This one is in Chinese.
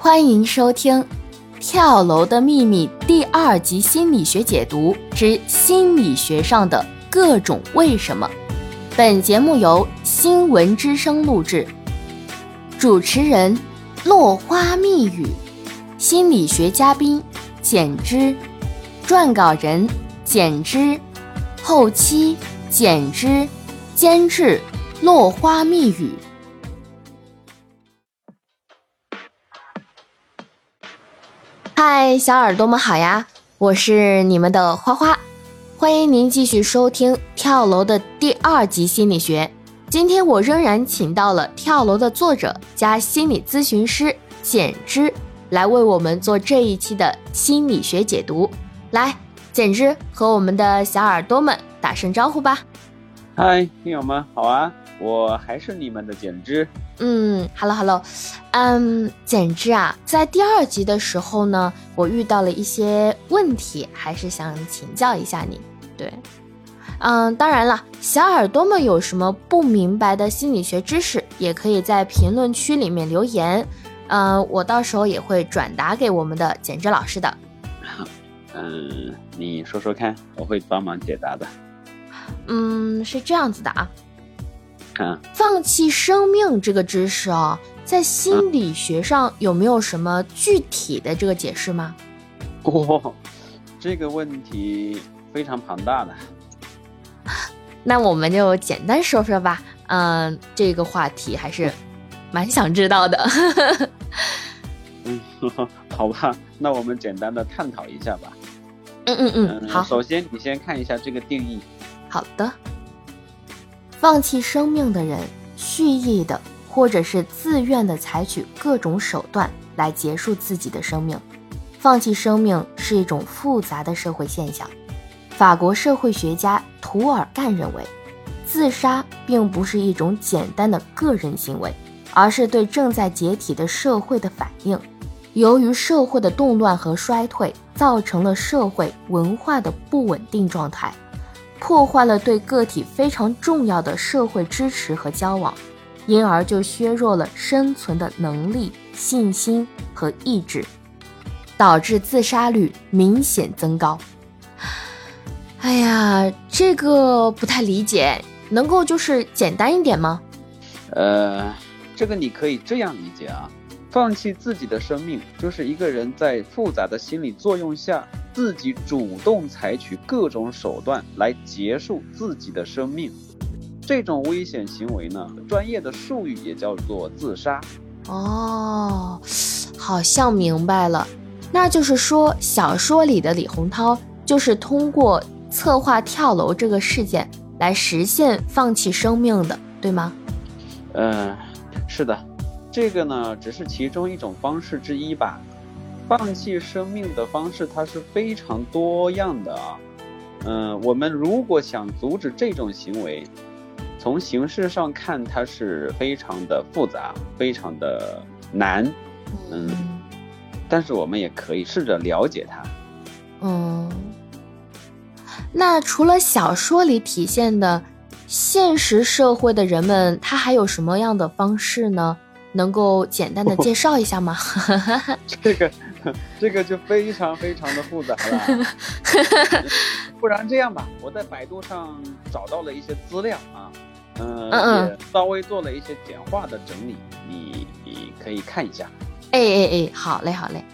欢迎收听《跳楼的秘密》第二集心理学解读之心理学上的各种为什么。本节目由新闻之声录制，主持人落花密语，心理学嘉宾简之，撰稿人简之，后期简之，监制落花密语。嗨，小耳朵们好呀！我是你们的花花，欢迎您继续收听《跳楼》的第二集心理学。今天我仍然请到了《跳楼》的作者加心理咨询师简之来为我们做这一期的心理学解读。来，简之和我们的小耳朵们打声招呼吧。嗨，听友们好啊！我还是你们的简之。嗯，Hello Hello，嗯，简之啊，在第二集的时候呢，我遇到了一些问题，还是想请教一下你。对，嗯，当然了，小耳朵们有什么不明白的心理学知识，也可以在评论区里面留言，嗯，我到时候也会转达给我们的简之老师的。嗯，你说说看，我会帮忙解答的。嗯，是这样子的啊。嗯，放弃生命这个知识啊，在心理学上有没有什么具体的这个解释吗？哇，这个问题非常庞大的。那我们就简单说说吧。嗯，这个话题还是蛮想知道的。嗯，好吧，那我们简单的探讨一下吧。嗯嗯嗯，好。首先，你先看一下这个定义。好的。放弃生命的人，蓄意的或者是自愿的采取各种手段来结束自己的生命。放弃生命是一种复杂的社会现象。法国社会学家图尔干认为，自杀并不是一种简单的个人行为，而是对正在解体的社会的反应。由于社会的动乱和衰退，造成了社会文化的不稳定状态。破坏了对个体非常重要的社会支持和交往，因而就削弱了生存的能力、信心和意志，导致自杀率明显增高。哎呀，这个不太理解，能够就是简单一点吗？呃，这个你可以这样理解啊。放弃自己的生命，就是一个人在复杂的心理作用下，自己主动采取各种手段来结束自己的生命。这种危险行为呢，专业的术语也叫做自杀。哦，好像明白了。那就是说，小说里的李洪涛就是通过策划跳楼这个事件来实现放弃生命的，对吗？嗯，是的。这个呢，只是其中一种方式之一吧。放弃生命的方式，它是非常多样的啊。嗯，我们如果想阻止这种行为，从形式上看，它是非常的复杂，非常的难。嗯，但是我们也可以试着了解它。嗯，那除了小说里体现的，现实社会的人们，他还有什么样的方式呢？能够简单的介绍一下吗？这个，这个就非常非常的复杂了。不然这样吧，我在百度上找到了一些资料啊，嗯，也稍微做了一些简化的整理，你你可以看一下。哎哎哎，好嘞好嘞。